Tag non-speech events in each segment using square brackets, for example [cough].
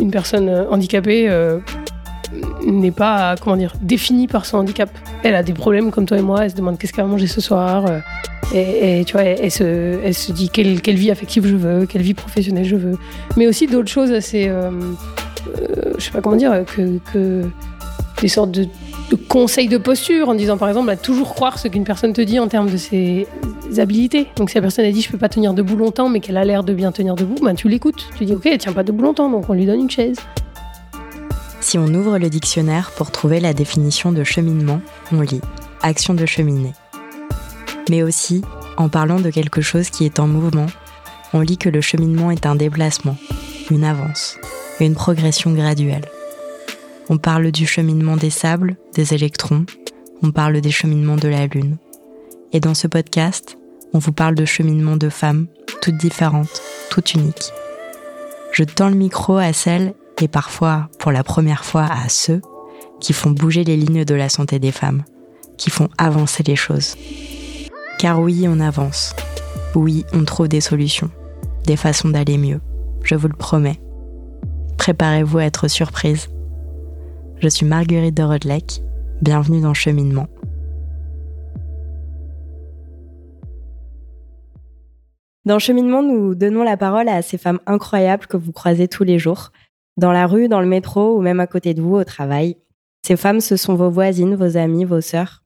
Une personne euh, handicapée euh, n'est pas, comment dire, définie par son handicap. Elle a des problèmes comme toi et moi, elle se demande qu'est-ce qu'elle va manger ce soir. euh, et, tu vois, elle, se, dit quelle, vie affective je veux, quelle vie professionnelle je veux. Mais aussi d'autres choses assez, je sais pas comment dire, que des sortes de, de conseils de posture en disant par exemple à toujours croire ce qu'une personne te dit en termes de ses habilités. Donc si la personne a dit je peux pas tenir debout longtemps mais qu'elle a l'air de bien tenir debout, ben tu l'écoutes. Tu dis ok elle tient pas debout longtemps donc on lui donne une chaise. Si on ouvre le dictionnaire pour trouver la définition de cheminement, on lit action de cheminer. Mais aussi, en parlant de quelque chose qui est en mouvement, on lit que le cheminement est un déplacement, une avance, une progression graduelle. On parle du cheminement des sables, des électrons, on parle des cheminements de la Lune. Et dans ce podcast, on vous parle de cheminement de femmes, toutes différentes, toutes uniques. Je tends le micro à celles, et parfois, pour la première fois, à ceux, qui font bouger les lignes de la santé des femmes, qui font avancer les choses. Car oui, on avance. Oui, on trouve des solutions, des façons d'aller mieux. Je vous le promets. Préparez-vous à être surprise. Je suis Marguerite de Rodelec. Bienvenue dans Cheminement. Dans Cheminement, nous donnons la parole à ces femmes incroyables que vous croisez tous les jours, dans la rue, dans le métro ou même à côté de vous au travail. Ces femmes, ce sont vos voisines, vos amies, vos sœurs.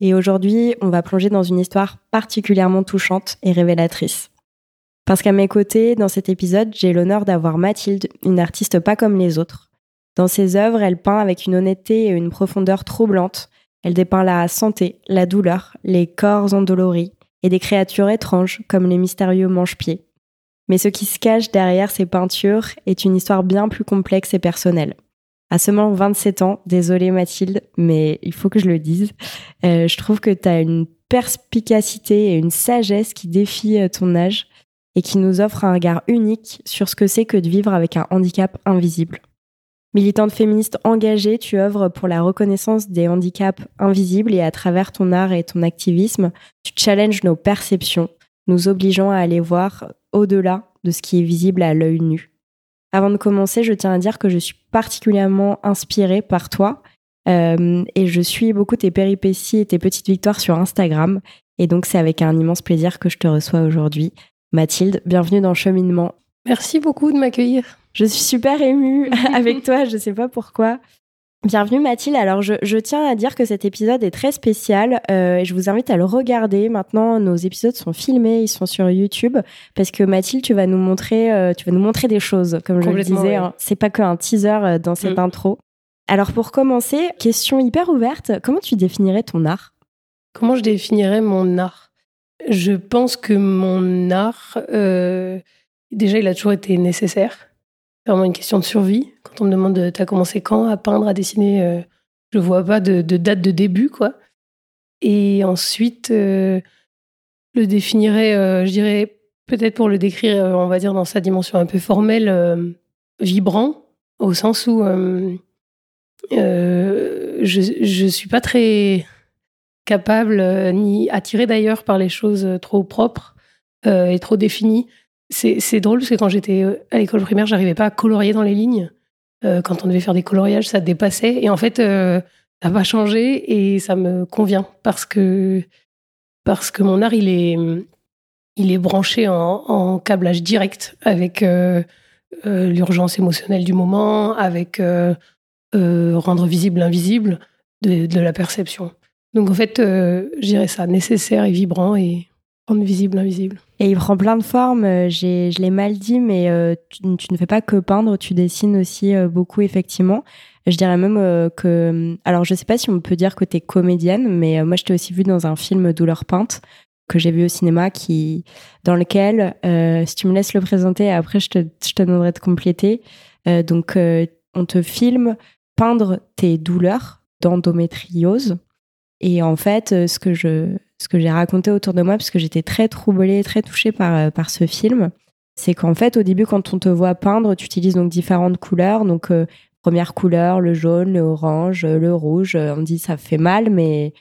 Et aujourd'hui, on va plonger dans une histoire particulièrement touchante et révélatrice. Parce qu'à mes côtés, dans cet épisode, j'ai l'honneur d'avoir Mathilde, une artiste pas comme les autres. Dans ses œuvres, elle peint avec une honnêteté et une profondeur troublantes. Elle dépeint la santé, la douleur, les corps endoloris et des créatures étranges comme les mystérieux mange-pieds. Mais ce qui se cache derrière ces peintures est une histoire bien plus complexe et personnelle. À seulement 27 ans, désolée Mathilde, mais il faut que je le dise, euh, je trouve que tu as une perspicacité et une sagesse qui défient euh, ton âge et qui nous offre un regard unique sur ce que c'est que de vivre avec un handicap invisible. Militante féministe engagée, tu œuvres pour la reconnaissance des handicaps invisibles et à travers ton art et ton activisme, tu challenges nos perceptions, nous obligeant à aller voir au-delà de ce qui est visible à l'œil nu. Avant de commencer, je tiens à dire que je suis particulièrement inspirée par toi euh, et je suis beaucoup tes péripéties et tes petites victoires sur Instagram. Et donc, c'est avec un immense plaisir que je te reçois aujourd'hui. Mathilde, bienvenue dans Cheminement. Merci beaucoup de m'accueillir. Je suis super émue [laughs] avec toi, je sais pas pourquoi. Bienvenue Mathilde. Alors je, je, tiens à dire que cet épisode est très spécial euh, et je vous invite à le regarder. Maintenant, nos épisodes sont filmés, ils sont sur YouTube parce que Mathilde, tu vas nous montrer, euh, tu vas nous montrer des choses, comme je le disais. ouais. hein. C'est pas qu'un teaser euh, dans cette Mm. intro. Alors pour commencer, question hyper ouverte. Comment tu définirais ton art? Comment je définirais mon art? Je pense que mon art, déjà, il a toujours été nécessaire. Vraiment une question de survie. Quand on me demande, t'as commencé quand à peindre, à dessiner, euh, je vois pas de, date de début, quoi. Et ensuite, euh, le définirais, euh, je dirais, peut-être pour le décrire, euh, on va dire, dans sa dimension un peu formelle, euh, vibrant, au sens où je, je suis pas très capable ni attirée d'ailleurs par les choses trop propres et trop définies. C'est drôle parce que quand j'étais euh, à l'école primaire, j'arrivais pas à colorier dans les lignes. Euh, quand on devait faire des coloriages, ça dépassait. Et en fait, euh, ça va changer et ça me convient parce que parce que mon art, il est il est branché en, câblage direct avec euh, l'urgence émotionnelle du moment, avec rendre visible l'invisible de, de la perception. Donc en fait, je dirais ça, nécessaire et vibrant et rendre visible l'invisible. Et il prend plein de formes. euh, Je l'ai mal dit, mais euh, tu, ne fais pas que peindre, tu dessines aussi euh, beaucoup, effectivement. Je dirais même que... Alors, je sais pas si on peut dire que tu es comédienne, mais moi, je t'ai aussi vu dans un film Douleur peinte que j'ai vu au cinéma, qui, dans lequel, si tu me laisses le présenter, après, je te, je te demanderai de compléter. Donc, on te filme peindre tes douleurs d'endométriose. Et en fait, ce que je, ce que j'ai raconté autour de moi, parce que j'étais très troublée, très touchée par, euh, par ce film, c'est qu'en fait, au début, quand on te voit peindre, tu utilises donc différentes couleurs. Donc, euh, première couleur, le jaune, le orange, euh, le rouge. On dit ça fait mal, mais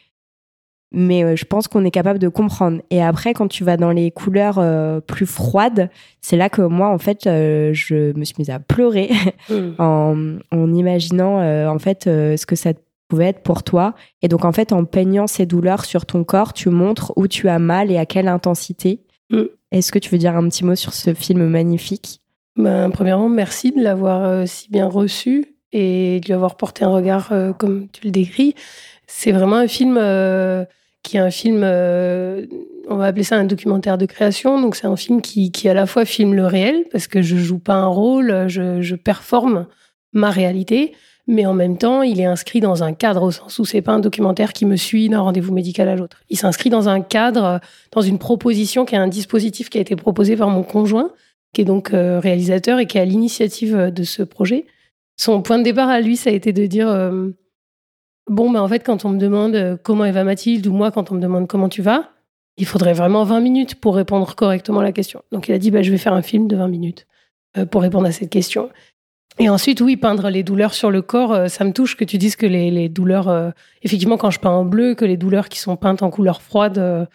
mais je pense qu'on est capable de comprendre. Et après, quand tu vas dans les couleurs euh, plus froides, c'est là que moi, en fait, euh, je me suis mise à pleurer [laughs] Mm. en, en imaginant en fait ce que ça pouvait être pour toi. Et donc, en fait, en peignant ces douleurs sur ton corps, tu montres où tu as mal et à quelle intensité. Mm. Est-ce que tu veux dire un petit mot sur ce film magnifique? Ben, premièrement, merci de l'avoir euh, si bien reçu et de lui avoir porté un regard euh, comme tu le décris. C'est vraiment un film euh, qui est un film, on va appeler ça un documentaire de création. Donc c'est un film qui, qui à la fois filme le réel, parce que je joue pas un rôle, je, je performe ma réalité, mais en même temps, il est inscrit dans un cadre au sens où c'est pas un documentaire qui me suit d'un rendez-vous médical à l'autre. Il s'inscrit dans un cadre, euh, dans une proposition qui est un dispositif qui a été proposé par mon conjoint, qui est donc euh, réalisateur et qui est à l'initiative euh, de ce projet. Son point de départ à lui, ça a été de dire bon, ben en fait, quand on me demande comment elle va Mathilde, ou moi, quand on me demande comment tu vas, il faudrait vraiment 20 minutes pour répondre correctement à la question. Donc il a dit bah, je vais faire un film de 20 minutes pour répondre à cette question. Et ensuite, oui, peindre les douleurs sur le corps, euh, ça me touche que tu dises que les, les douleurs, euh, effectivement, quand je peins en bleu, que les douleurs qui sont peintes en couleur froide,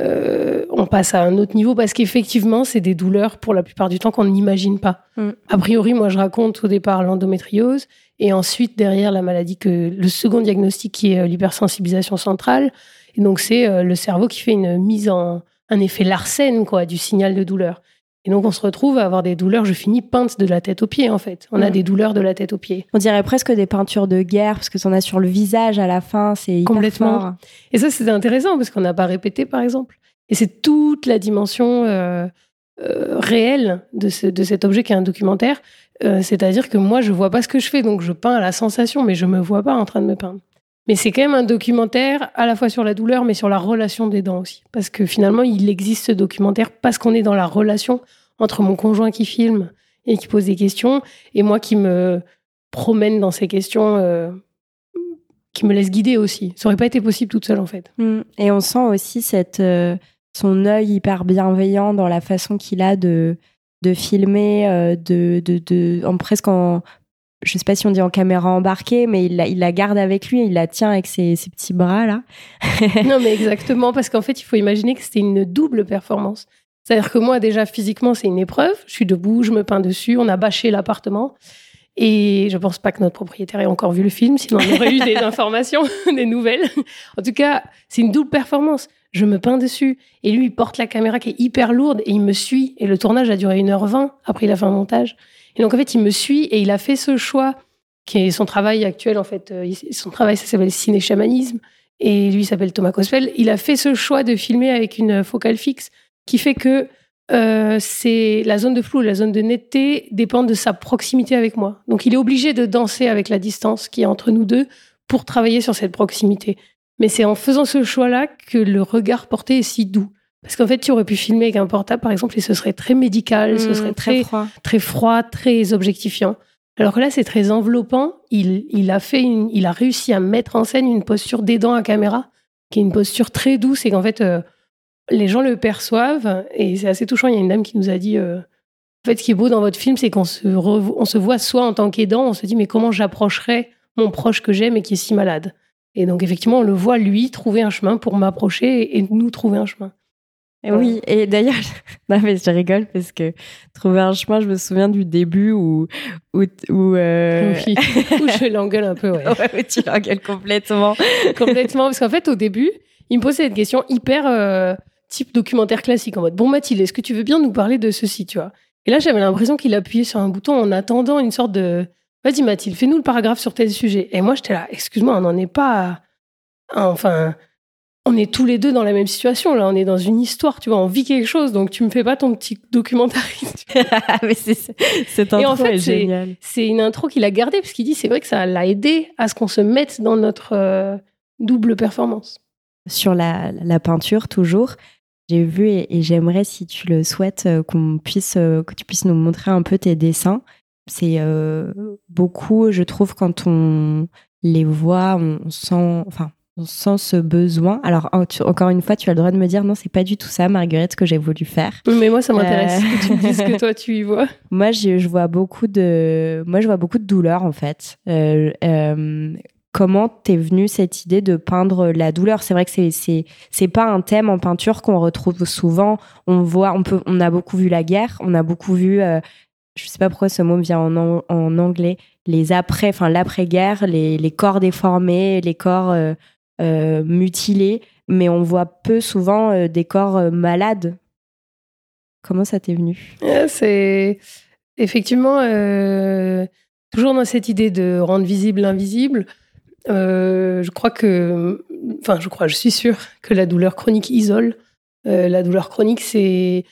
euh, on passe à un autre niveau parce qu'effectivement, c'est des douleurs pour la plupart du temps qu'on n'imagine pas. Mm. A priori, moi, je raconte au départ l'endométriose et ensuite derrière la maladie que le second diagnostic qui est l'hypersensibilisation centrale. Et donc, c'est le cerveau qui fait une mise en un effet Larsen, quoi, du signal de douleur. Et donc, on se retrouve à avoir des douleurs. Je finis peinte de la tête aux pieds, en fait. On a Mm. des douleurs de la tête aux pieds. On dirait presque des peintures de guerre parce que t'en as sur le visage à la fin, c'est Complètement. fort. Et ça, c'est intéressant parce qu'on n'a pas répété, par exemple. Et c'est toute la dimension euh, euh, réelle de, ce- de cet objet qui est un documentaire. Euh, C'est-à-dire que moi, je vois pas ce que je fais, donc je peins à la sensation, mais je me vois pas en train de me peindre. Mais c'est quand même un documentaire à la fois sur la douleur, mais sur la relation des dents aussi. Parce que finalement, il existe ce documentaire parce qu'on est dans la relation entre mon conjoint qui filme et qui pose des questions, et moi qui me promène dans ces questions, euh, qui me laisse guider aussi. Ça aurait pas été possible toute seule, en fait. Mm. Et on sent aussi cette, euh, son œil hyper bienveillant dans la façon qu'il a de, de filmer, euh, de, de, de, en presque en, je sais pas si on dit en caméra embarquée, mais il la, il la garde avec lui, il la tient avec ses, ses petits bras là. [laughs] non, mais exactement, parce qu'en fait, il faut imaginer que c'était une double performance. C'est-à-dire que moi, déjà, physiquement, c'est une épreuve. Je suis debout, je me peins dessus, on a bâché l'appartement. Et je pense pas que notre propriétaire ait encore vu le film, sinon on aurait eu des [laughs] informations, [laughs] des nouvelles. En tout cas, c'est une double performance. Je me peins dessus, et lui, il porte la caméra qui est hyper lourde, et il me suit. Et le tournage a duré 1h20, après il a fait un montage. Et donc, en fait, il me suit, et il a fait ce choix, qui est son travail actuel, en fait. Euh, Son travail, ça s'appelle ciné-chamanisme et lui s'appelle Thomas Cospel, il a fait ce choix de filmer avec une focale fixe qui fait que euh, c'est la zone de flou, la zone de netteté dépend de sa proximité avec moi. Donc il est obligé de danser avec la distance qui est entre nous deux pour travailler sur cette proximité. Mais c'est en faisant ce choix-là que le regard porté est si doux. Parce qu'en fait, tu aurais pu filmer avec un portable, par exemple, et ce serait très médical, ce Mm, serait très, froid. très froid, très objectifiant. Alors que là, c'est très enveloppant. Il, il, a fait une, il a réussi à mettre en scène une posture d'aidant à caméra, qui est une posture très douce et qu'en fait, euh, les gens le perçoivent. Et c'est assez touchant. Il y a une dame qui nous a dit euh, En fait, ce qui est beau dans votre film, c'est qu'on se, on se voit soi en tant qu'aidant. On se dit Mais comment j'approcherais mon proche que j'aime et qui est si malade? Et donc, effectivement, on le voit, lui, trouver un chemin pour m'approcher et, et nous trouver un chemin. Et oui, et d'ailleurs, [laughs] non mais je rigole parce que trouver un chemin, je me souviens du début où où, où euh... Oui. [laughs] Où je l'engueule un peu, ouais. ouais, où tu l'engueules complètement. [laughs] Complètement. Parce qu'en fait, au début, il me posait cette question hyper euh, type documentaire classique en mode Bon, Mathilde, est-ce que tu veux bien nous parler de ceci, tu vois? Et là, j'avais l'impression qu'il appuyait sur un bouton en attendant une sorte de Vas-y, Mathilde, fais-nous le paragraphe sur tel sujet. Et moi, j'étais là Excuse-moi, on n'en est pas. à- Enfin. On est tous les deux dans la même situation, là. On est dans une histoire, tu vois. On vit quelque chose, donc tu me fais pas ton petit [laughs] documentaire. [laughs] mais c'est cette Et en intro fait, est c'est- géniale. C'est une intro qu'il a gardée, parce qu'il dit c'est vrai que ça l'a aidé à ce qu'on se mette dans notre euh, double performance. Sur la, la peinture toujours, j'ai vu et, et j'aimerais si tu le souhaites euh, qu'on puisse euh, que tu puisses nous montrer un peu tes dessins. C'est euh, beaucoup, je trouve, quand on les voit, on, on sent, enfin, on sent ce besoin. Alors encore une fois, tu as le droit de me dire non, c'est pas du tout ça, Marguerite, ce que j'ai voulu faire. Mais moi, ça m'intéresse Euh. que tu me dises que toi, tu y vois. [laughs] Moi, je, je vois beaucoup de, moi, je vois beaucoup de douleur en fait. Euh, euh, comment t'es venue cette idée de peindre la douleur? C'est vrai que c'est c'est c'est pas un thème en peinture qu'on retrouve souvent. On voit, on peut, on a beaucoup vu la guerre, on a beaucoup vu, euh, je sais pas pourquoi ce mot me vient en, en anglais, les après, enfin l'après-guerre, les, les corps déformés, les corps euh, mutilés, mais on voit peu souvent des corps malades. Comment ça t'est venu? C'est effectivement toujours dans cette idée de rendre visible l'invisible. Euh, je crois que, enfin, je crois, je suis sûre que la douleur chronique isole. Euh, la douleur chronique, c'est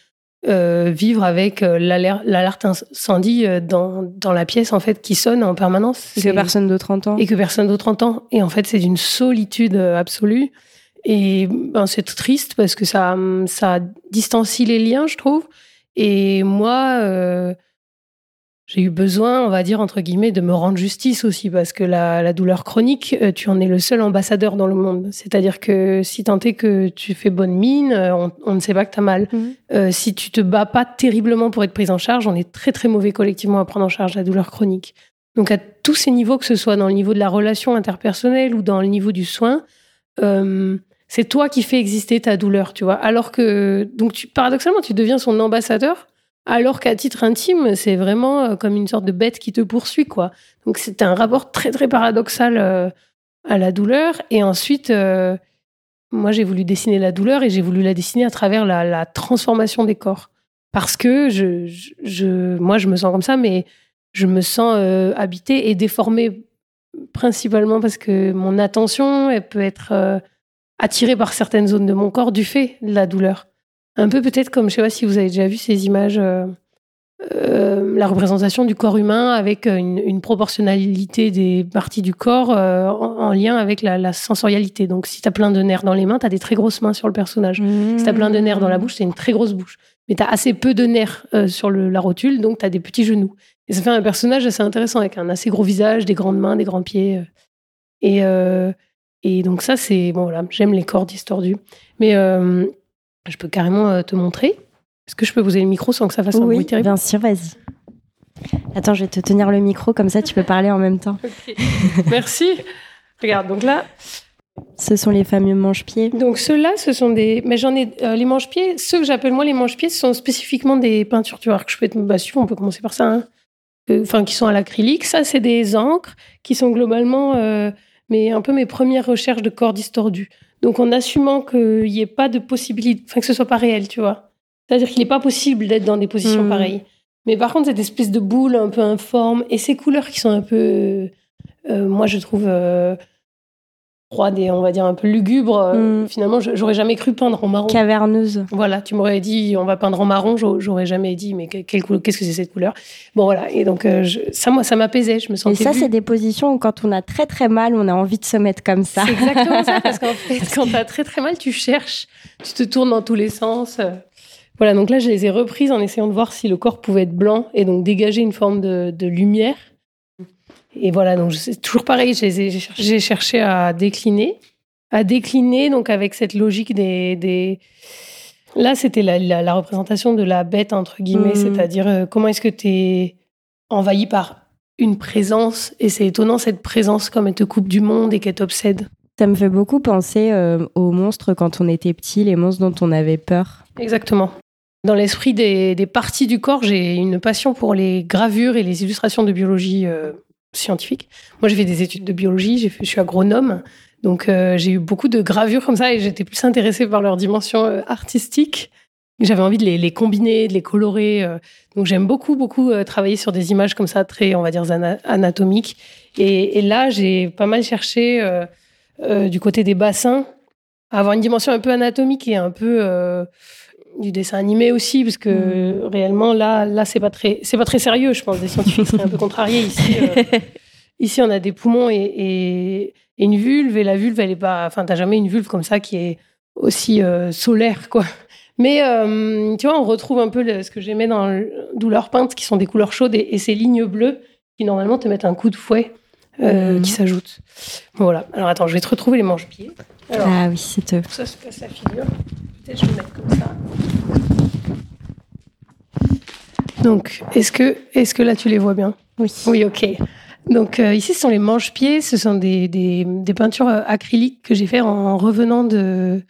euh, vivre avec l'alerte incendie dans, dans, la pièce en fait qui sonne en permanence. Et que personne d'autre entend. Et que personne d'autre entend. Et en fait, c'est d'une solitude absolue. Et ben, c'est triste parce que ça, ça distancie les liens, je trouve. Et moi, j'ai eu besoin, on va dire, entre guillemets, de me rendre justice aussi, parce que la, douleur chronique, euh, tu en es le seul ambassadeur dans le monde. C'est-à-dire que si tant est que tu fais bonne mine, euh, on, ne sait pas que tu as mal. Mhm. Euh, si tu te bats pas terriblement pour être prise en charge, on est très très mauvais collectivement à prendre en charge la douleur chronique. Donc à tous ces niveaux, que ce soit dans le niveau de la relation interpersonnelle ou dans le niveau du soin, c'est toi qui fais exister ta douleur, tu vois. Alors que, donc tu, paradoxalement, tu deviens son ambassadeur alors qu'à titre intime, c'est vraiment euh, comme une sorte de bête qui te poursuit, quoi. Donc c'est un rapport très très paradoxal euh, à la douleur. Et ensuite, euh, moi j'ai voulu dessiner la douleur et j'ai voulu la dessiner à travers la, transformation des corps. Parce que je, moi je me sens comme ça, mais je me sens habitée et déformée principalement parce que mon attention elle peut être attirée par certaines zones de mon corps du fait de la douleur. Un peu peut-être comme, je sais pas si vous avez déjà vu ces images, euh, euh, la représentation du corps humain avec une, proportionnalité des parties du corps euh, en, lien avec la, sensorialité. Donc si tu as plein de nerfs dans les mains, tu as des très grosses mains sur le personnage. Si tu as plein de nerfs dans la bouche, c'est une très grosse bouche. Mais tu as assez peu de nerfs sur la rotule, donc tu as des petits genoux. Et ça fait un personnage assez intéressant avec un assez gros visage, des grandes mains, des grands pieds. Et, et donc ça, c'est... Bon voilà, j'aime les corps distordus. Mais je peux carrément euh, te montrer. Est-ce que je peux poser le micro sans que ça fasse un bruit terrible Bien sûr, vas-y. Attends, je vais te tenir le micro, comme ça tu peux parler en même temps. [laughs] Merci. Regarde, donc là. Ce sont les fameux manche-pieds. Donc ceux-là, ce sont des. Mais j'en ai. Euh, les manche-pieds, ceux que j'appelle moi les manche-pieds, ce sont spécifiquement des peintures. Tu vois, que je peux être. Bah, si on peut commencer par ça. Hein. Euh, enfin, qui sont à l'acrylique. Ça, c'est des encres qui sont globalement. Mais un peu mes premières recherches de corps distordus. Donc en assumant qu'il n'y ait pas de possibilité, enfin que ce soit pas réel, tu vois. C'est-à-dire qu'il n'est pas possible d'être dans des positions hmm. pareilles. Mais par contre, cette espèce de boule un peu informe et ces couleurs qui sont un peu, euh, moi je trouve, euh, froide et on va dire un peu lugubre. Euh, mm. Finalement, j'aurais jamais cru peindre en marron. Caverneuse. Voilà, tu m'aurais dit on va peindre en marron, j'aurais jamais dit mais qu'est-ce que c'est cette couleur? Bon voilà, et donc euh, ça moi ça m'apaisait, je me sentais. Et ça c'est des positions où quand on a très très mal, on a envie de se mettre comme ça. C'est exactement ça parce qu'en [laughs] fait [laughs] quand tu as très très mal, tu cherches, tu te tournes dans tous les sens. Voilà, donc là je les ai reprises en essayant de voir si le corps pouvait être blanc et donc dégager une forme de, de lumière. Et voilà, donc c'est toujours pareil, j'ai cherché à décliner, à décliner donc avec cette logique des, des... là c'était la, la, représentation de la bête entre guillemets, mmh. c'est-à-dire euh, comment est-ce que tu es envahi par une présence et c'est étonnant cette présence comme elle te coupe du monde et qu'elle t'obsède. Ça me fait beaucoup penser euh, aux monstres quand on était petit, les monstres dont on avait peur. Exactement. Dans l'esprit des, des, parties du corps, j'ai une passion pour les gravures et les illustrations de biologie euh, scientifique. Moi, j'ai fait des études de biologie, je suis agronome, donc euh, j'ai eu beaucoup de gravures comme ça et j'étais plus intéressée par leur dimension euh, artistique. J'avais envie de les, combiner, de les colorer. Euh. donc j'aime beaucoup, beaucoup travailler sur des images comme ça, très, on va dire, anatomiques. Et là, j'ai pas mal cherché du côté des bassins, à avoir une dimension un peu anatomique et un peu du dessin animé aussi, parce que mm. réellement, là, là c'est pas, très, pas très sérieux, je pense. Des scientifiques seraient un peu contrariés. Ici, euh, [laughs] ici, on a des poumons et, une vulve, et la vulve, elle est pas. Enfin, t'as jamais une vulve comme ça qui est aussi euh, solaire, quoi. Mais euh, tu vois, on retrouve un peu ce que j'aimais dans Douleur peinte, qui sont des couleurs chaudes et, ces lignes bleues qui normalement te mettent un coup de fouet mm. qui s'ajoute. Voilà. Alors attends, je vais te retrouver les manches-pieds. ah oui, c'est. Ça se passe à figure. Peut-être je vais mettre comme ça. Donc, est-ce que, est que là tu les vois bien? Oui. Oui, ok. Donc ici, ce sont les manches-pieds, ce sont des, des, des peintures acryliques que j'ai fait en revenant de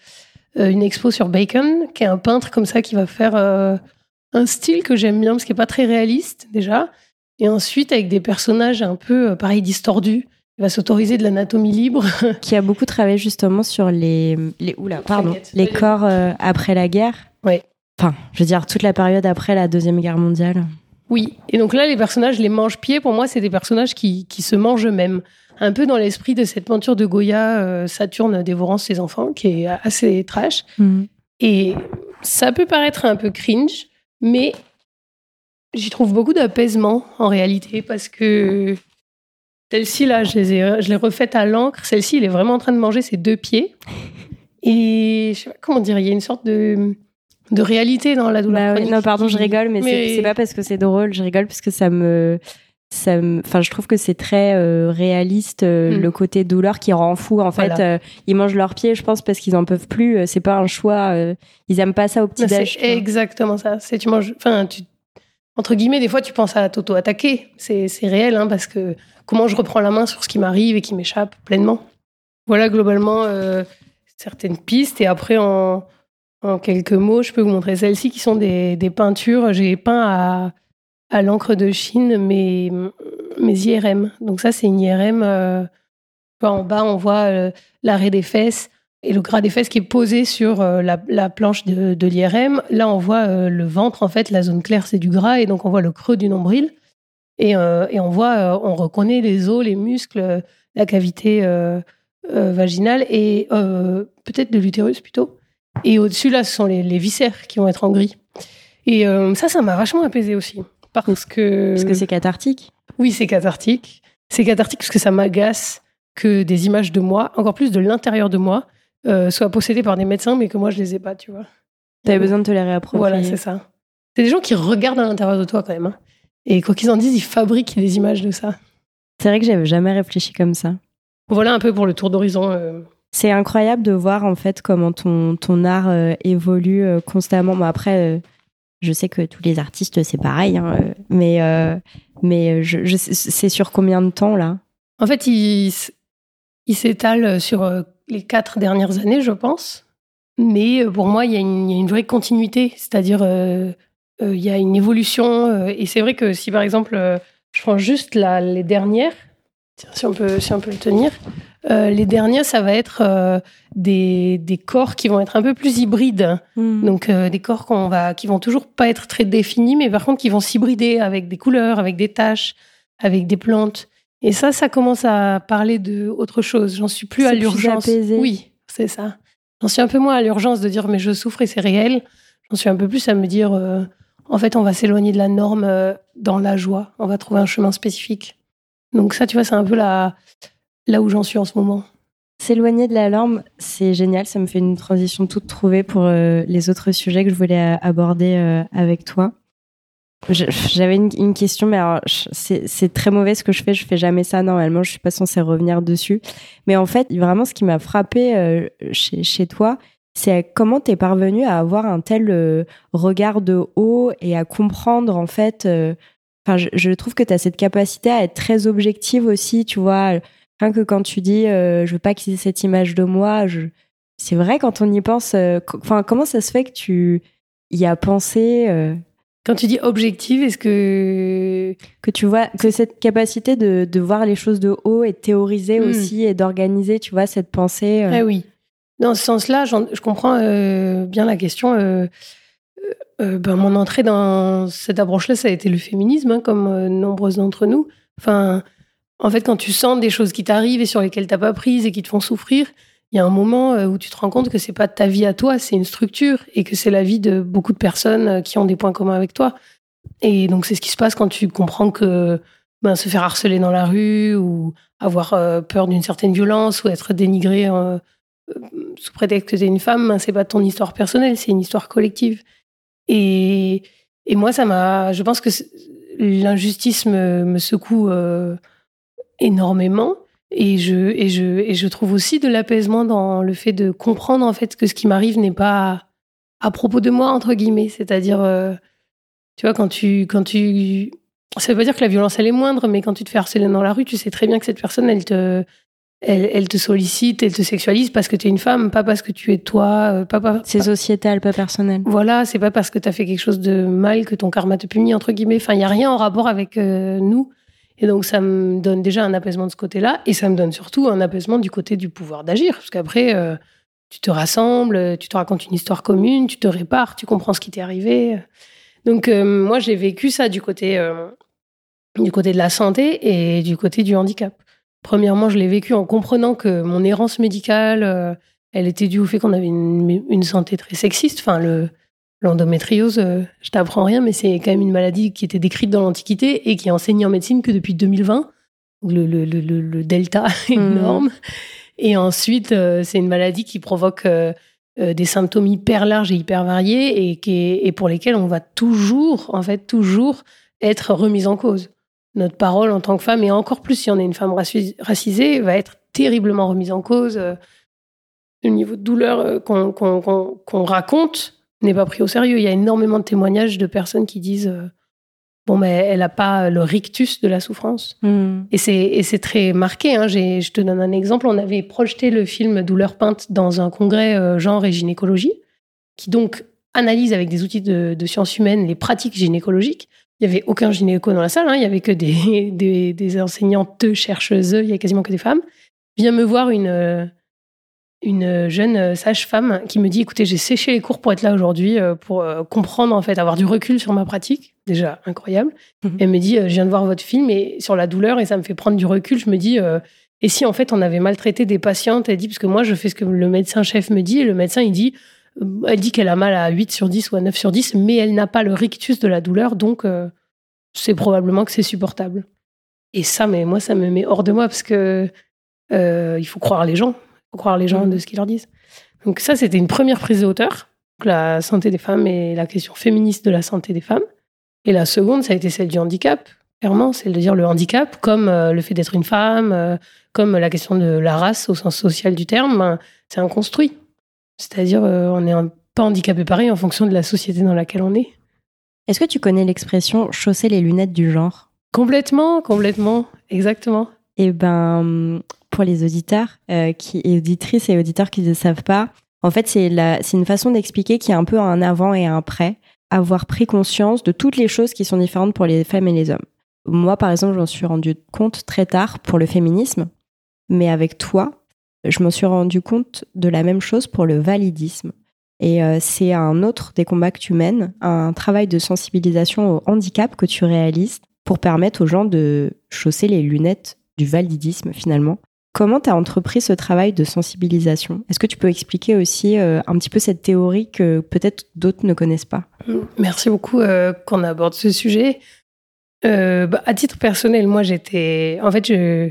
une expo sur Bacon, qui est un peintre comme ça qui va faire un style que j'aime bien parce qu'il n'est pas très réaliste déjà. Et ensuite, avec des personnages un peu, pareil, distordus. Il va s'autoriser de l'anatomie libre. [laughs] qui a beaucoup travaillé justement sur les, les, oula, pardon, les corps après la guerre. Oui. Enfin, je veux dire, toute la période après la Deuxième Guerre mondiale. Oui, et donc là, les personnages, les mange-pieds, pour moi, c'est des personnages qui, qui se mangent eux-mêmes. Un peu dans l'esprit de cette peinture de Goya, euh, Saturne dévorant ses enfants, qui est assez trash. Mhm. Et ça peut paraître un peu cringe, mais j'y trouve beaucoup d'apaisement en réalité, parce que celle-ci, là, je l'ai, je l'ai refaite à l'encre. Celle-ci, il est vraiment en train de manger ses deux pieds. Et je sais pas comment dire, il y a une sorte de de réalité dans la douleur. Bah non, pardon, je rigole, mais, c'est pas parce que c'est drôle. Je rigole parce que ça me, ça enfin, je trouve que c'est très euh, réaliste euh, mm. le côté douleur qui rend fou. En fait, euh, ils mangent leurs pieds, je pense, parce qu'ils en peuvent plus. c'est pas un choix. ils aiment pas ça au petit déj. C'est exactement ça. C'est tu manges, enfin, tu entre guillemets, des fois, tu penses à t'auto-attaquer. C'est réel, hein, parce que comment je reprends la main sur ce qui m'arrive et qui m'échappe pleinement. Voilà globalement certaines pistes. Et après, en quelques mots, je peux vous montrer celles-ci qui sont des, peintures. J'ai peint à, à l'encre de Chine mes, mes IRM. Donc ça, c'est une IRM. Euh, en bas, on voit euh, l'arrêt des fesses et le gras des fesses qui est posé sur euh, la, planche de, de l'IRM. Là, on voit le ventre, en fait, la zone claire, c'est du gras, et donc on voit le creux du nombril. Et, et on voit, on reconnaît les os, les muscles, la cavité vaginale et peut-être de l'utérus plutôt. Et au-dessus, là, ce sont les, viscères qui vont être en gris. Et euh, ça, ça m'a vachement apaisé aussi. Parce que. Parce que c'est cathartique Oui, c'est cathartique. C'est cathartique parce que ça m'agace que des images de moi, encore plus de l'intérieur de moi, euh, soient possédées par des médecins, mais que moi, je les ai pas, tu vois. T'avais besoin de te les réapproprier. Voilà, c'est ça. C'est des gens qui regardent à l'intérieur de toi, quand même. Hein. Et quoi qu'ils en disent, ils fabriquent des images de ça. C'est vrai que j'avais jamais réfléchi comme ça. Voilà un peu pour le tour d'horizon. Euh, c'est incroyable de voir en fait comment ton, ton art euh, évolue euh, constamment. Bon, après, je sais que tous les artistes, c'est pareil, hein, mais, mais je, c'est sur combien de temps là? En fait, il, il s'étale sur les quatre dernières années, je pense. Mais pour moi, il y, a une, il y a une vraie continuité, c'est-à-dire il y a une évolution. et c'est vrai que si par exemple, je prends juste la, les dernières, si on peut, si on peut le tenir, euh, les derniers, ça va être euh, des, des, corps qui vont être un peu plus hybrides. Hmm. Donc, euh, des corps qu'on va, qui vont toujours pas être très définis, mais par contre, qui vont s'hybrider avec des couleurs, avec des taches, avec des plantes. Et ça, ça commence à parler de autre chose. J'en suis plus à l'urgence. Oui, c'est ça. J'en suis un peu moins à l'urgence de dire mais je souffre et c'est réel. J'en suis un peu plus à me dire en fait, on va s'éloigner de la norme dans la joie. On va trouver un chemin spécifique. Donc ça, tu vois, c'est un peu la là où j'en suis en ce moment. S'éloigner de la norme, c'est génial. Ça me fait une transition toute trouvée pour euh, les autres sujets que je voulais euh, aborder euh, avec toi. J'avais une, question, mais c'est très mauvais ce que je fais. Je fais jamais ça normalement. Je suis pas censée revenir dessus. Mais en fait, vraiment, ce qui m'a frappé chez, chez, toi, c'est comment tu es parvenu à avoir un tel regard de haut et à comprendre en fait. Enfin, je, trouve que tu as cette capacité à être très objective aussi, tu vois Rien que quand tu dis euh, je veux pas qu'ils aient cette image de moi, c'est vrai quand on y pense. Euh, enfin, comment ça se fait que tu y as pensé euh? Quand tu dis objective, est-ce que que tu vois que cette capacité de, de voir les choses de haut et de théoriser hmm. aussi et d'organiser, tu vois, cette pensée. Ah oui. Dans ce sens-là, je comprends bien la question. Ben, mon entrée dans cette approche-là, ça a été le féminisme, hein, comme nombreuses d'entre nous. Enfin, en fait, quand tu sens des choses qui t'arrivent et sur lesquelles t'as pas prise et qui te font souffrir, il y a un moment euh, où tu te rends compte que c'est pas ta vie à toi, c'est une structure et que c'est la vie de beaucoup de personnes euh, qui ont des points communs avec toi. Et donc c'est ce qui se passe quand tu comprends que ben, se faire harceler dans la rue ou avoir euh, peur d'une certaine violence ou être dénigré sous prétexte que t'es une femme, ben, c'est pas ton histoire personnelle, c'est une histoire collective. Et, moi, ça m'a, je pense que l'injustice me secoue énormément. Et je, et, je, et je trouve aussi de l'apaisement dans le fait de comprendre en fait que ce qui m'arrive n'est pas à propos de moi, entre guillemets. C'est-à-dire, euh, tu vois, quand tu, quand tu ça veut pas dire que la violence elle est moindre, mais quand tu te fais harceler dans la rue, tu sais très bien que cette personne, elle te, elle, te sollicite, elle te sexualise parce que tu es une femme, pas parce que tu es toi, euh, pas, C'est sociétal, pas personnel. Voilà, c'est pas parce que tu as fait quelque chose de mal que ton karma te punit, entre guillemets. Enfin, il y a rien en rapport avec euh, nous. Et donc, ça me donne déjà un apaisement de ce côté-là, et ça me donne surtout un apaisement du côté du pouvoir d'agir. Parce qu'après, euh, tu te rassembles, tu te racontes une histoire commune, tu te répares, tu comprends ce qui t'est arrivé. Donc, moi, j'ai vécu ça du côté du côté de la santé et du côté du handicap. Premièrement, je l'ai vécu en comprenant que mon errance médicale, euh, elle était due au fait qu'on avait une, santé très sexiste. Enfin, le, l'endométriose, euh, je t'apprends rien, mais c'est quand même une maladie qui était décrite dans l'Antiquité et qui est enseignée en médecine que depuis 2020. Le, le, le, le delta [laughs] est mmh. énorme. Et ensuite, euh, c'est une maladie qui provoque des symptômes hyper larges et hyper variés et, qui et pour lesquels on va toujours, en fait, toujours être remise en cause notre parole en tant que femme, et encore plus si on est une femme racisée, va être terriblement remise en cause. Euh, le niveau de douleur euh, qu'on raconte n'est pas pris au sérieux. Il y a énormément de témoignages de personnes qui disent euh, bon, mais elle n'a pas le rictus de la souffrance. Hmm. Et c'est très marqué. Hein. Je te donne un exemple. On avait projeté le film Douleur peinte dans un congrès genre et gynécologie, qui donc analyse avec des outils de, de sciences humaines les pratiques gynécologiques. Il n'y avait aucun gynéco dans la salle, hein. il n'y avait que des, [laughs] des, des, enseignantes chercheuses, il y a quasiment que des femmes. Vient me voir une, une jeune sage-femme qui me dit écoutez, j'ai séché les cours pour être là aujourd'hui, euh, pour euh, comprendre, en fait, avoir du recul sur ma pratique. Déjà incroyable. Mhm. Elle me dit je viens de voir votre film et, sur la douleur et ça me fait prendre du recul. Je me dis et si en fait on avait maltraité des patientes? Elle dit parce que moi je fais ce que le médecin-chef me dit et le médecin il dit elle dit qu'elle a mal à 8 sur 10 ou à 9 sur 10, mais elle n'a pas le rictus de la douleur, donc euh, c'est probablement que c'est supportable. Et ça, mais moi, ça me met hors de moi parce que euh, il faut croire les gens, faut croire les gens de ce qu'ils leur disent. Donc ça, c'était une première prise de hauteur, la santé des femmes et la question féministe de la santé des femmes. Et la seconde, ça a été celle du handicap. Clairement, c'est de dire le handicap comme euh, le fait d'être une femme, comme la question de la race au sens social du terme, ben, c'est un construit. C'est-à-dire, euh, on n'est pas handicapé pareil en fonction de la société dans laquelle on est. Est-ce que tu connais l'expression chausser les lunettes du genre? Complètement, complètement, exactement. Eh ben, pour les auditeurs euh, et auditrices et auditeurs qui ne savent pas, en fait, c'est une façon d'expliquer qu'il y a un peu un avant et un après, avoir pris conscience de toutes les choses qui sont différentes pour les femmes et les hommes. Moi, par exemple, j'en suis rendu compte très tard pour le féminisme, mais avec toi, je m'en suis rendu compte de la même chose pour le validisme. Et euh, c'est un autre des combats que tu mènes, un travail de sensibilisation au handicap que tu réalises pour permettre aux gens de chausser les lunettes du validisme finalement. Comment tu as entrepris ce travail de sensibilisation? Est-ce que tu peux expliquer aussi euh, un petit peu cette théorie que peut-être d'autres ne connaissent pas? Merci beaucoup euh, qu'on aborde ce sujet. Bah, à titre personnel, moi j'étais... En fait, je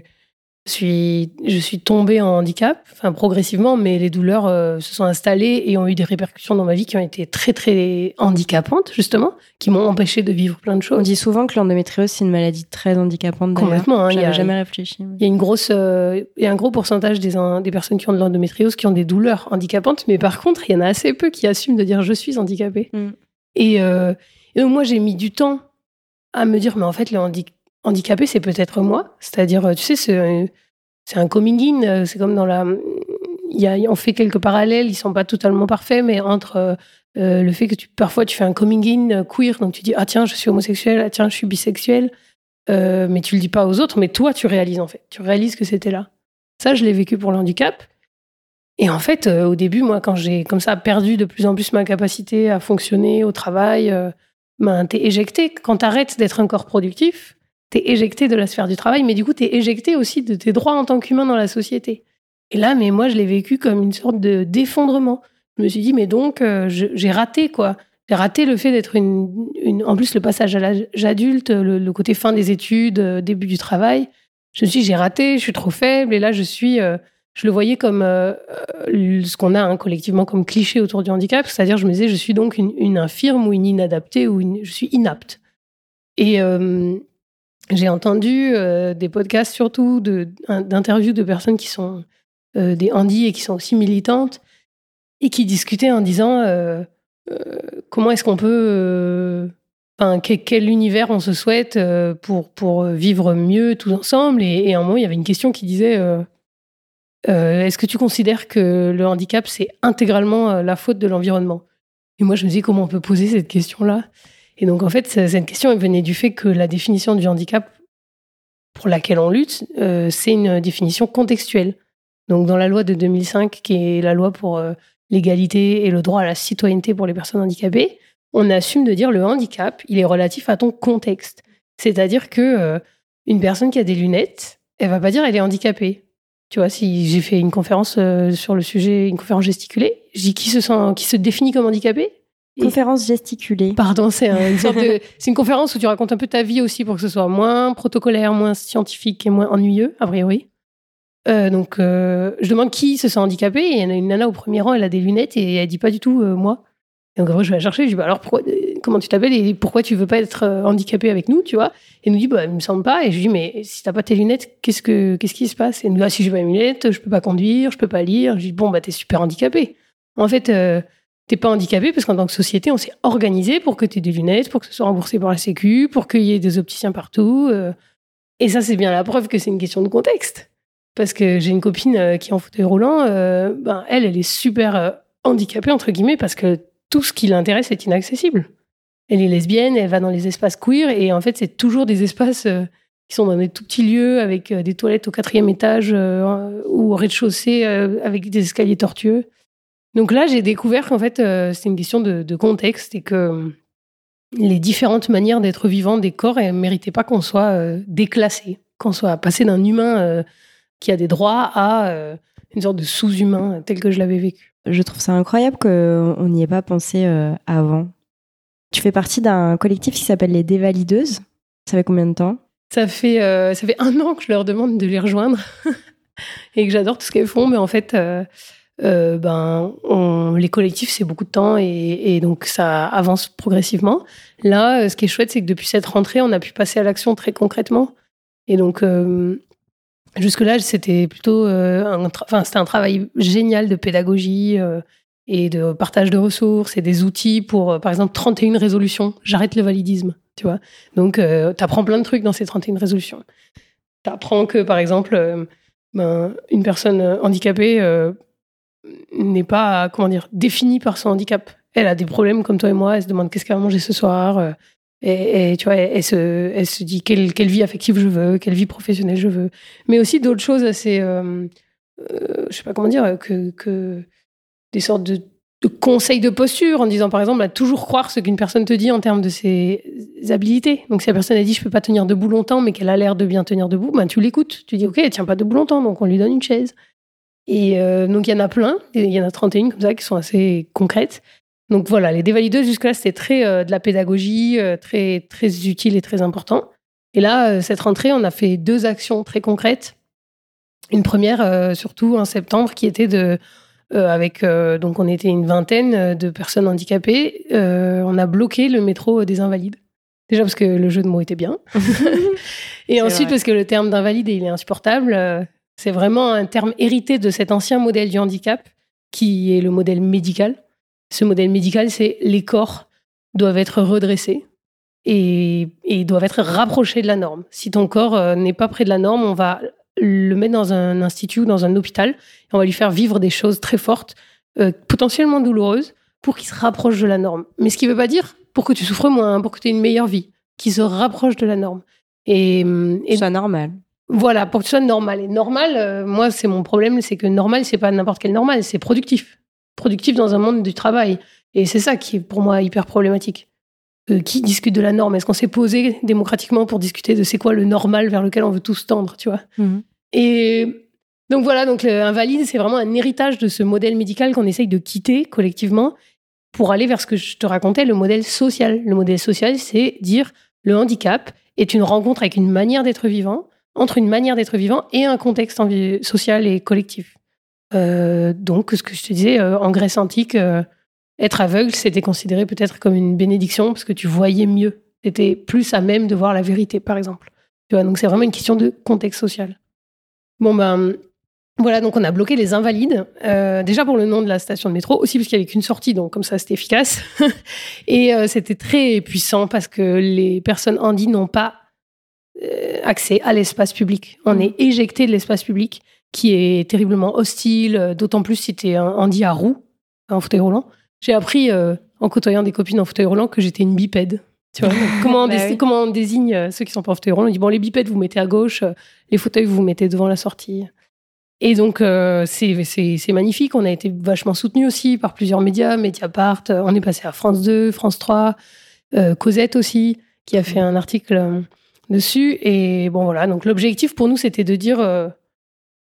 je suis, je suis tombée en handicap, enfin progressivement, mais les douleurs euh, se sont installées et ont eu des répercussions dans ma vie qui ont été très très handicapantes justement, qui m'ont empêché de vivre plein de choses. On dit souvent que l'endométriose c'est une maladie très handicapante. Complètement. Hein, J'avais jamais réfléchi. Il y a une grosse, euh, il y a un gros pourcentage des des personnes qui ont de l'endométriose qui ont des douleurs handicapantes, mais par contre il y en a assez peu qui assument de dire je suis handicapée. Mm. Et, euh, et donc moi j'ai mis du temps à me dire mais en fait le handicap handicapé, c'est peut-être moi. C'est-à-dire, tu sais, c'est, c'est un coming in. Euh, c'est comme dans la. Y a, on fait quelques parallèles, ils sont pas totalement parfaits, mais entre euh, euh, le fait que parfois tu fais un coming in queer, donc tu dis ah tiens je suis homosexuel, ah tiens je suis bisexuel, mais tu le dis pas aux autres, mais toi tu réalises en fait, tu réalises que c'était là. Ça je l'ai vécu pour le handicap. Et en fait, au début, moi, quand j'ai comme ça perdu de plus en plus ma capacité à fonctionner au travail, ben, t'es éjecté. Quand t'arrêtes d'être un corps productif, t'es éjecté de la sphère du travail, mais du coup, t'es éjecté aussi de tes droits en tant qu'humain dans la société. Et là, mais moi, je l'ai vécu comme une sorte de d'effondrement. Je me suis dit, mais donc, euh, j'ai raté, quoi. J'ai raté le fait d'être une, une, En plus, le passage à l'âge adulte, le, côté fin des études, euh, début du travail. Je me suis dit, j'ai raté, je suis trop faible. Et là, je suis. Euh, je le voyais comme ce qu'on a hein, collectivement comme cliché autour du handicap, c'est-à-dire je me disais je suis donc une, une infirme ou une inadaptée ou je suis inapte. Et, j'ai entendu euh, des podcasts surtout d'interviews de, personnes qui sont euh, des handis et qui sont aussi militantes et qui discutaient en disant euh, comment est-ce qu'on peut quel univers on se souhaite pour, pour vivre mieux tous ensemble? Et, à un moment, il y avait une question qui disait Est-ce que tu considères que le handicap, c'est intégralement la faute de l'environnement? Et moi, je me dis comment on peut poser cette question-là? Et donc, en fait, cette question elle venait du fait que la définition du handicap pour laquelle on lutte, c'est une définition contextuelle. Donc, dans la loi de 2005, qui est la loi pour l'égalité et le droit à la citoyenneté pour les personnes handicapées, on assume de dire le handicap, il est relatif à ton contexte. C'est-à-dire que euh, une personne qui a des lunettes, elle va pas dire elle est handicapée. Tu vois, si j'ai fait une conférence euh, sur le sujet, une conférence gesticulée, qui se qui se définit comme handicapé? Conférence gesticulée. Pardon, c'est une sorte de, [laughs] c'est une conférence où tu racontes un peu ta vie aussi pour que ce soit moins protocolaire, moins scientifique et moins ennuyeux, a priori. Euh, donc, je demande qui se sent handicapé et il y en a une nana au premier rang, elle a des lunettes et elle dit pas du tout moi. Et donc après, je vais la chercher, je dis, bah, alors pourquoi, comment tu t'appelles et pourquoi tu veux pas être euh, handicapé avec nous, tu vois? Et elle nous dit, bah, il me semble pas. Et je lui dis, mais si t'as pas tes lunettes, qu'est-ce que, qu'est-ce qui se passe? Et elle nous dit, ah, si j'ai pas mes lunettes, je peux pas conduire, je peux pas lire. Je dis, bon, bah, t'es super handicapé. En fait, euh, t'es pas handicapé parce qu'en tant que société, on s'est organisé pour que tu aies des lunettes, pour que ce soit remboursé par la Sécu, pour qu'il y ait des opticiens partout. Euh. Et ça, c'est bien la preuve que c'est une question de contexte. Parce que j'ai une copine qui est en fauteuil roulant, ben, elle, elle est super handicapée, entre guillemets, parce que tout ce qui l'intéresse est inaccessible. Elle est lesbienne, elle va dans les espaces queer, et en fait, c'est toujours des espaces euh, qui sont dans des tout petits lieux, avec euh, des toilettes au quatrième étage euh, ou au rez-de-chaussée, avec des escaliers tortueux. Donc là, j'ai découvert qu'en fait, c'est une question de, contexte et que les différentes manières d'être vivant des corps ne méritaient pas qu'on soit déclassé, qu'on soit passé d'un humain qui a des droits à une sorte de sous-humain tel que je l'avais vécu. Je trouve ça incroyable qu'on n'y ait pas pensé euh, avant. Tu fais partie d'un collectif qui s'appelle les Dévalideuses. Ça fait combien de temps? Ça fait, euh, ça fait un an que je leur demande de les rejoindre [laughs] et que j'adore tout ce qu'elles font, mais en fait, euh, ben, les collectifs, c'est beaucoup de temps et, donc ça avance progressivement. Là, ce qui est chouette, c'est que depuis cette rentrée, on a pu passer à l'action très concrètement. Et donc, Jusque-là, c'était plutôt euh, un, un travail génial de pédagogie euh, et de partage de ressources et des outils pour, euh, par exemple, 31 résolutions. J'arrête le validisme, tu vois. Donc, tu apprends plein de trucs dans ces 31 résolutions. Tu apprends que, par exemple, ben, une personne handicapée n'est pas, comment dire, définie par son handicap. Elle a des problèmes comme toi et moi. Elle se demande qu'est-ce qu'elle va manger ce soir. Et, tu vois, elle, se, dit quelle, vie affective je veux, quelle vie professionnelle je veux. Mais aussi d'autres choses assez, euh, euh, je sais pas comment dire, que, des sortes de, de, conseils de posture en disant par exemple à toujours croire ce qu'une personne te dit en termes de ses habilités. Donc si la personne a dit je peux pas tenir debout longtemps mais qu'elle a l'air de bien tenir debout, ben tu l'écoutes. Tu dis ok, elle tient pas debout longtemps donc on lui donne une chaise. Et euh, donc il y en a plein, il y en a 31 comme ça qui sont assez concrètes. Donc voilà, les dévalideuses, jusque-là, c'était très euh, de la pédagogie, euh, très, très utile et très important. Et là, euh, cette rentrée, on a fait deux actions très concrètes. Une première, surtout en septembre, qui était de. avec. donc, on était une vingtaine de personnes handicapées. on a bloqué le métro des Invalides. Déjà parce que le jeu de mots était bien. [laughs] et ensuite, parce que le terme d'invalide, il est insupportable. C'est vraiment un terme hérité de cet ancien modèle du handicap, qui est le modèle médical ce modèle médical, c'est les corps doivent être redressés et, doivent être rapprochés de la norme. Si ton corps euh, n'est pas près de la norme, on va le mettre dans un institut ou dans un hôpital et on va lui faire vivre des choses très fortes, euh, potentiellement douloureuses, pour qu'il se rapproche de la norme. Mais ce qui ne veut pas dire pour que tu souffres moins, pour que tu aies une meilleure vie, qu'il se rapproche de la norme. Et, et soit normal. Voilà, pour que tu sois normal. Et normal, euh, moi, c'est mon problème, c'est que normal, c'est pas n'importe quel normal, c'est productif productif dans un monde du travail. Et c'est ça qui est pour moi hyper problématique. Euh, qui discute de la norme? Est-ce qu'on s'est posé démocratiquement pour discuter de c'est quoi le normal vers lequel on veut tous tendre, tu vois? Mhm. Et donc voilà, donc invalide, c'est vraiment un héritage de ce modèle médical qu'on essaye de quitter collectivement pour aller vers ce que je te racontais, le modèle social. Le modèle social, c'est dire le handicap est une rencontre avec une manière d'être vivant, entre une manière d'être vivant et un contexte social et collectif. Euh, donc, ce que je te disais, euh, en Grèce antique, euh, être aveugle, c'était considéré peut-être comme une bénédiction parce que tu voyais mieux. Tu étais plus à même de voir la vérité, par exemple. Donc c'est vraiment une question de contexte social. Bon, ben, Voilà, donc on a bloqué les invalides. Déjà pour le nom de la station de métro, aussi parce qu'il n'y avait qu'une sortie, donc comme ça c'était efficace. [laughs] et c'était très puissant parce que les personnes handies n'ont pas accès à l'espace public. On est éjecté de l'espace public qui est terriblement hostile, d'autant plus si tu es un handi à roue, un fauteuil roulant. J'ai appris en côtoyant des copines en fauteuil roulant que j'étais une bipède. Tu vois, comment, on [laughs] bah comment on désigne ceux qui sont pas en fauteuil roulant? On dit bon, les bipèdes, vous mettez à gauche, les fauteuils, vous mettez devant la sortie. Et donc, euh, c'est magnifique. On a été vachement soutenu aussi par plusieurs médias, Mediapart, euh, on est passé à France 2, France 3, euh, Cosette aussi, qui a fait un article dessus. Et bon, voilà. Donc, l'objectif pour nous, c'était de dire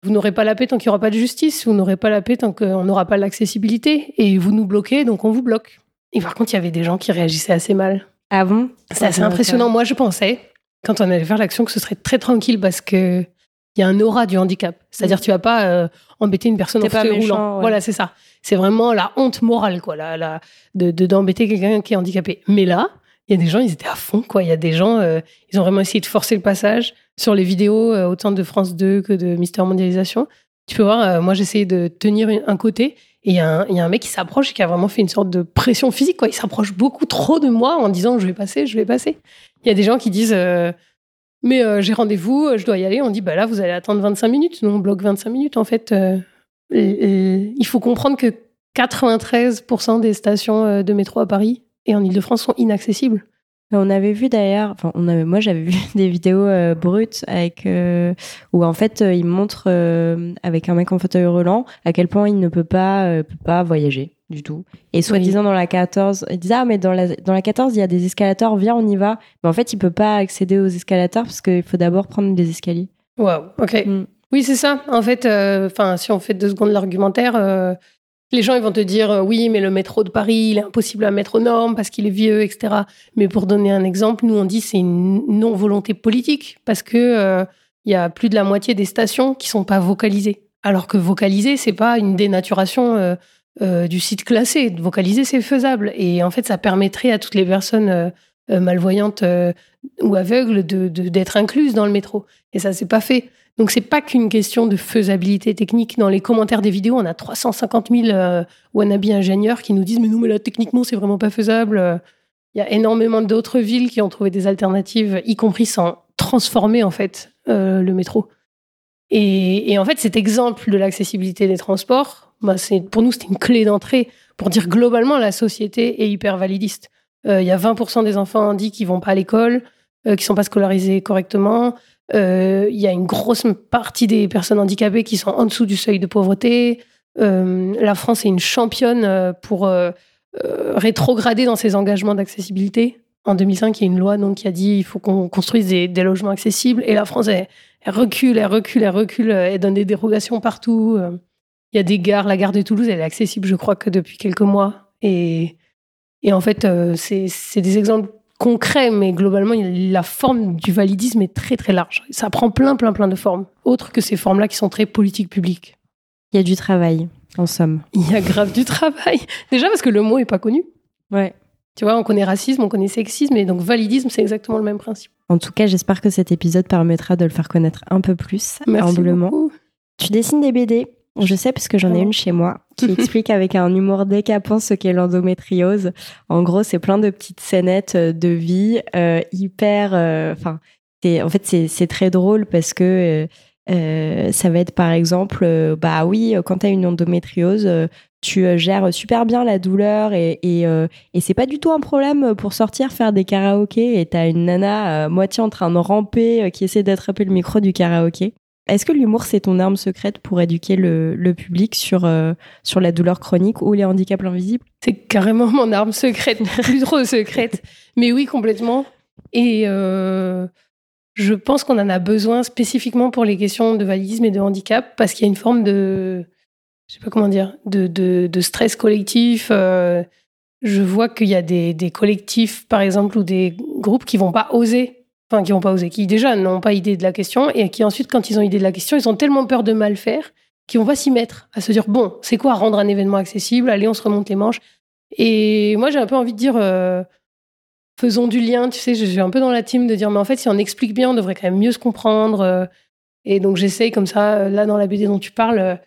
vous n'aurez pas la paix tant qu'il n'y aura pas de justice, vous n'aurez pas la paix tant qu'on n'aura pas l'accessibilité, et vous nous bloquez, donc on vous bloque. Et par contre, il y avait des gens qui réagissaient assez mal. Ah bon? C'est assez impressionnant. Moi, je pensais, quand on allait faire l'action, que ce serait très tranquille parce que il y a un aura du handicap. C'est-à-dire, mm. tu vas pas euh, embêter une personne en fauteuil roulant. Voilà, c'est ça. C'est vraiment la honte morale, quoi, la, la, de d'embêter quelqu'un qui est handicapé. Mais là, il y a des gens, ils étaient à fond, quoi. Il y a des gens, euh, ils ont vraiment essayé de forcer le passage sur les vidéos, euh, autant de France 2 que de Mister Mondialisation. Tu peux voir, moi, j'essayais de tenir un côté. Et il y, a un mec qui s'approche et qui a vraiment fait une sorte de pression physique. Quoi. Il s'approche beaucoup trop de moi en disant je vais passer, je vais passer. Il y a des gens qui disent mais euh, j'ai rendez-vous, euh, je dois y aller. On dit, bah là, vous allez attendre 25 minutes. Nous, on bloque 25 minutes. En fait, euh, il faut comprendre que 93% des stations de métro à Paris et en Ile-de-France sont inaccessibles. On avait vu d'ailleurs, enfin, on avait, moi j'avais [laughs] vu des vidéos brutes avec où en fait il montre avec un mec en fauteuil roulant à quel point il ne peut pas peut pas voyager du tout. Et soi-disant dans la 14, il disait ah mais dans la dans la 14 il y a des escalators, viens on y va. Mais en fait il peut pas accéder aux escalators parce qu'il faut d'abord prendre des escaliers. Waouh, ok. Mm. Oui c'est ça. En fait, euh, enfin si on fait deux secondes l'argumentaire, euh, les gens ils vont te dire euh, oui mais le métro de Paris il est impossible à mettre aux normes parce qu'il est vieux etc. Mais pour donner un exemple, nous on dit c'est une non volonté politique parce que il y a plus de la moitié des stations qui sont pas vocalisées. Alors que vocaliser c'est pas une dénaturation euh, du site classé. Vocaliser, c'est faisable. Et en fait, ça permettrait à toutes les personnes euh, euh, malvoyantes ou aveugles d'être incluses dans le métro. Et ça, c'est pas fait. Donc, c'est pas qu'une question de faisabilité technique. Dans les commentaires des vidéos, on a 350 000 wannabe ingénieurs qui nous disent Mais non, mais là, techniquement, c'est vraiment pas faisable. Il y a énormément d'autres villes qui ont trouvé des alternatives, y compris sans transformer, en fait, le métro. Et, en fait, cet exemple de l'accessibilité des transports, bah, pour nous, c'était une clé d'entrée pour dire globalement la société est hyper validiste. Euh, il y a 20% des enfants dit qui vont pas à l'école, euh, qui sont pas scolarisés correctement. Euh, il y a une grosse partie des personnes handicapées qui sont en dessous du seuil de pauvreté. la France est une championne pour rétrograder dans ses engagements d'accessibilité. En 2005, il y a une loi donc, qui a dit qu'il faut qu'on construise des, logements accessibles. Et la France, elle, recule, elle recule, elle recule, elle donne des dérogations partout. Il y a des gares, la gare de Toulouse, elle est accessible, je crois, que depuis quelques mois. Et, en fait, euh, c'est des exemples concrets, mais globalement, la forme du validisme est très très large. Ça prend plein, plein, plein de formes, autres que ces formes-là qui sont très politiques publiques. Il y a du travail, en somme. Il y a grave du travail. Déjà parce que le mot est pas connu. Ouais. Tu vois, on connaît racisme, on connaît sexisme, et donc validisme, c'est exactement le même principe. En tout cas, j'espère que cet épisode permettra de le faire connaître un peu plus, Merci humblement. Beaucoup. Tu dessines des BD je sais parce que j'en ai une chez moi qui [laughs] explique avec un humour décapant ce qu'est l'endométriose. En gros, c'est plein de petites scénettes euh, de vie euh, hyper. Euh, enfin, en fait c'est très drôle parce que ça va être par exemple, bah oui, quand tu as une endométriose, tu gères super bien la douleur et, et, et c'est pas du tout un problème pour sortir faire des karaokés et tu as une nana moitié en train de ramper qui essaie d'attraper le micro du karaoké. Est-ce que l'humour, c'est ton arme secrète pour éduquer le, public sur, euh, sur la douleur chronique ou les handicaps invisibles? C'est carrément mon arme secrète, [laughs] plus trop secrète. Mais oui, complètement. Et euh, je pense qu'on en a besoin spécifiquement pour les questions de validisme et de handicap, parce qu'il y a une forme de, je sais pas comment dire, de, de, stress collectif. Euh, je vois qu'il y a des, des collectifs, par exemple, ou des groupes qui vont pas oser enfin qui n'ont pas osé, qui déjà n'ont pas idée de la question et qui ensuite, quand ils ont idée de la question, ils ont tellement peur de mal faire qu'ils vont pas s'y mettre, à se dire bon, c'est quoi rendre un événement accessible? Allez, on se remonte les manches. Et moi, j'ai un peu envie de dire euh, faisons du lien. Tu sais, je suis un peu dans la team de dire mais en fait, si on explique bien, on devrait quand même mieux se comprendre. Euh. Et donc j'essaye comme ça, là dans la BD dont tu parles,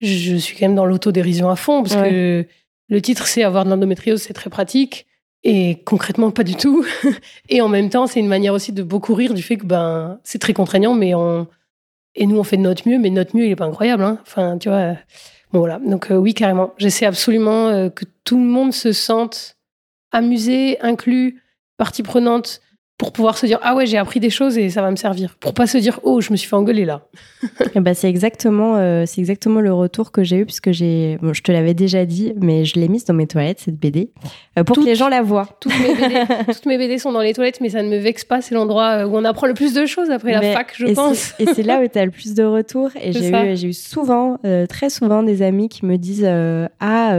je suis quand même dans l'autodérision à fond, parce que le titre c'est avoir de l'endométriose, c'est très pratique. Et concrètement, pas du tout. [laughs] et en même temps, c'est une manière aussi de beaucoup rire du fait que ben, c'est très contraignant, mais on. Et nous, on fait de notre mieux, mais notre mieux, il est pas incroyable. Hein. Enfin, tu vois. Bon, voilà. Donc, oui, carrément. J'essaie absolument que tout le monde se sente amusé, inclus, partie prenante pour pouvoir se dire ah ouais j'ai appris des choses et ça va me servir. Pour pas se dire oh je me suis fait engueuler là. Bah [laughs] c'est exactement euh, c'est exactement le retour que j'ai eu puisque j'ai bon, je te l'avais déjà dit mais je l'ai mise dans mes toilettes cette BD euh, pour que les gens la voient. Toutes mes, BD, [laughs] toutes mes BD sont dans les toilettes mais ça ne me vexe pas c'est l'endroit où on apprend le plus de choses après la fac je pense. et c'est là où tu as le plus de retours et [laughs] j'ai eu j'ai eu souvent euh, très souvent des amis qui me disent ah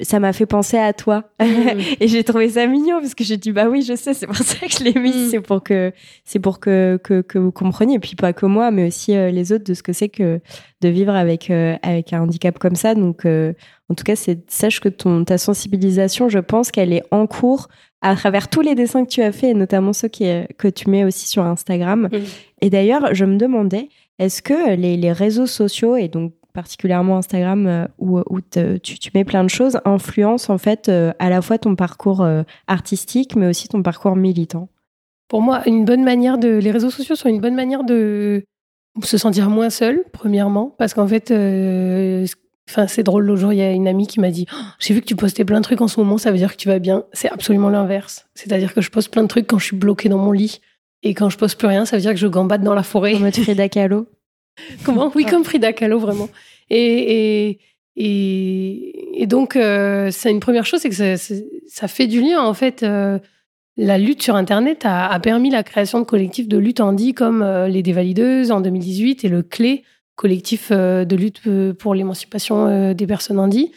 ça m'a fait penser à toi. Mm. [laughs] et j'ai trouvé ça mignon parce que j'ai dit bah oui, je sais, c'est pour ça que je l'ai mis, mm. c'est pour que c'est pour que, que, que vous compreniez et puis pas que moi mais aussi euh, les autres de ce que c'est que de vivre avec euh, avec un handicap comme ça. Donc euh, en tout cas, c'est sache que ton ta sensibilisation, je pense qu'elle est en cours à travers tous les dessins que tu as fait et notamment ceux qui, que tu mets aussi sur Instagram. Mm. Et d'ailleurs, je me demandais est-ce que les, les réseaux sociaux et donc particulièrement Instagram euh, où, où tu, tu, mets plein de choses, influence en fait euh, à la fois ton parcours euh, artistique, mais aussi ton parcours militant Pour moi, une bonne manière de, les réseaux sociaux sont une bonne manière de se sentir moins seul, premièrement, parce qu'en fait, enfin c'est drôle. L'autre jour, il y a une amie qui m'a dit, oh, j'ai vu que tu postais plein de trucs en ce moment, ça veut dire que tu vas bien. C'est absolument l'inverse. C'est-à-dire que je poste plein de trucs quand je suis bloquée dans mon lit. Et quand je poste plus rien, ça veut dire que je gambade dans la forêt. Comme Frida Kahlo. [laughs] Comment Oui, comme Frida Kahlo, vraiment. Et, et, et, donc, euh, c'est une première chose, c'est que ça, fait du lien, en fait. Euh, la lutte sur Internet a, permis la création de collectifs de lutte handi comme euh, les Dévalideuses en 2018 et le CLé, collectif de lutte pour l'émancipation des personnes handi.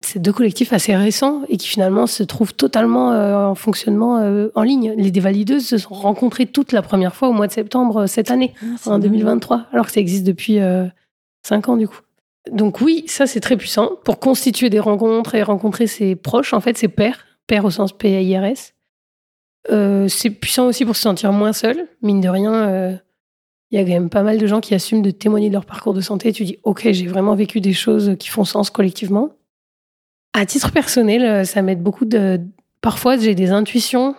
C'est deux collectifs assez récents et qui finalement se trouvent totalement en fonctionnement en ligne. Les dévalideuses se sont rencontrées toutes la première fois au mois de septembre cette année, ah, en 2023, alors que ça existe depuis cinq ans du coup donc oui, ça c'est très puissant pour constituer des rencontres et rencontrer ses proches, en fait ses pères, pères au sens P-A-I-R-S. Euh, c'est puissant aussi pour se sentir moins seul, mine de rien. Euh, il y a quand même pas mal de gens qui assument de témoigner de leur parcours de santé. Tu dis, ok, j'ai vraiment vécu des choses qui font sens collectivement. À titre personnel, euh, ça m'aide beaucoup de. Parfois, j'ai des intuitions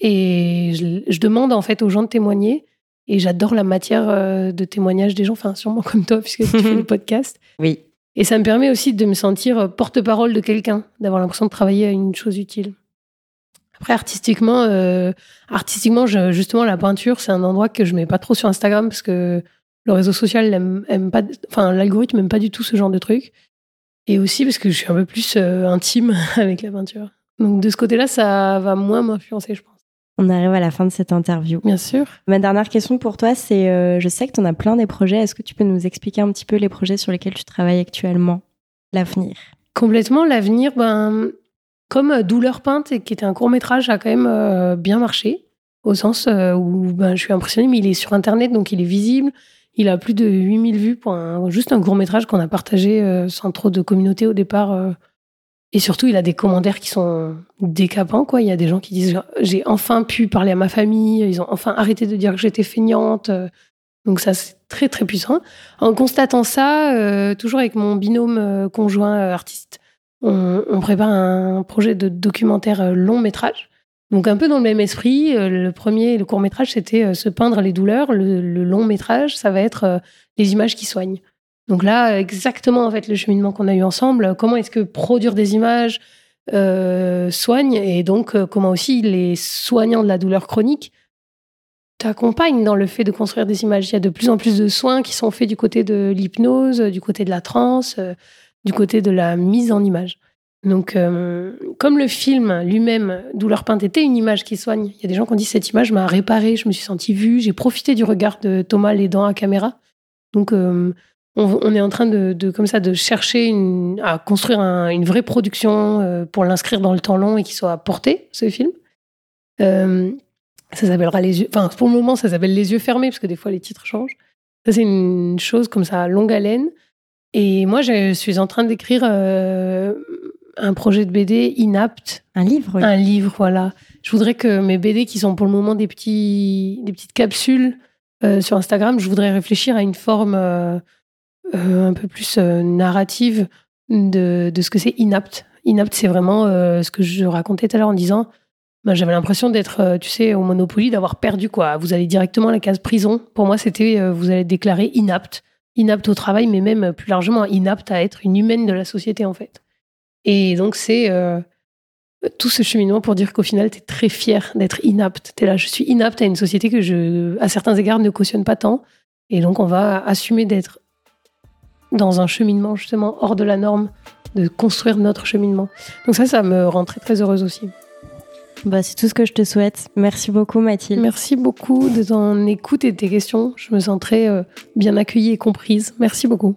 et je, demande en fait aux gens de témoigner. Et j'adore la matière euh, de témoignage des gens, enfin sûrement comme toi, puisque tu fais le [laughs] podcast. Oui. Et ça me permet aussi de me sentir euh, porte-parole de quelqu'un, d'avoir l'impression de travailler à une chose utile. Après, artistiquement, euh, artistiquement, justement, la peinture, c'est un endroit que je mets pas trop sur Instagram parce que le réseau social aime, pas, enfin, l'algorithme n'aime pas du tout ce genre de truc. Et aussi parce que je suis un peu plus intime [laughs] avec la peinture. Donc, de ce côté-là, ça va moins m'influencer, je pense. On arrive à la fin de cette interview. Bien sûr. Ma dernière question pour toi, c'est, euh, je sais que tu en as plein des projets. Est-ce que tu peux nous expliquer un petit peu les projets sur lesquels tu travailles actuellement? L'avenir Complètement. L'avenir, ben, comme euh, Douleur peinte, qui était un court métrage, a quand même euh, bien marché. Au sens où ben, je suis impressionnée, mais il est sur Internet, donc il est visible. Il a plus de 8000 vues pour juste un court métrage qu'on a partagé sans trop de communauté au départ et surtout, il a des commentaires qui sont décapants, quoi. Il y a des gens qui disent j'ai enfin pu parler à ma famille, ils ont enfin arrêté de dire que j'étais feignante. Donc ça, c'est très très puissant. En constatant ça, euh, toujours avec mon binôme euh, conjoint euh, artiste, on, prépare un projet de documentaire long métrage. Donc un peu dans le même esprit. le premier, le court métrage, c'était se peindre les douleurs. le long métrage, ça va être les images qui soignent. Donc là, exactement en fait le cheminement qu'on a eu ensemble. Comment est-ce que produire des images euh, soigne et donc euh, comment aussi les soignants de la douleur chronique t'accompagnent dans le fait de construire des images. Il y a de plus en plus de soins qui sont faits du côté de l'hypnose, du côté de la transe, euh, du côté de la mise en image. Donc, comme le film lui-même, Douleur peinte, était une image qui soigne, il y a des gens qui ont dit cette image m'a réparé, je me suis sentie vue, j'ai profité du regard de Thomas l'aidant à caméra. Donc, on, est en train de, comme ça de chercher à construire une vraie production euh, pour l'inscrire dans le temps long et qu'il soit porté ce film. Euh, ça s'appellera les yeux. Enfin, pour le moment, ça s'appelle les yeux fermés parce que des fois les titres changent. Ça c'est une chose comme ça longue haleine. Et moi, je suis en train d'écrire euh, un projet de BD inapte. Un livre. Un livre, voilà. Je voudrais que mes BD, qui sont pour le moment des petits, des petites capsules sur Instagram, je voudrais réfléchir à une forme un peu plus narrative de, de, ce que c'est inapte. Inapte, c'est vraiment ce que je racontais tout à l'heure en disant bah, j'avais l'impression d'être, tu sais, au Monopoly, d'avoir perdu quoi. Vous allez directement à la case prison. Pour moi, c'était vous allez être déclaré inapte inapte au travail, mais même plus largement inapte à être une humaine de la société en fait. Et donc c'est euh, tout ce cheminement pour dire qu'au final, tu es très fier d'être inapte. Tu es là, je suis inapte à une société que je, à certains égards, ne cautionne pas tant. Et donc on va assumer d'être dans un cheminement justement hors de la norme, de construire notre cheminement. Donc ça, ça me rend très très heureuse aussi. Bah, c'est tout ce que je te souhaite. Merci beaucoup, Mathilde. Merci beaucoup de ton écoute et de tes questions. Je me sens très euh, bien accueillie et comprise. Merci beaucoup.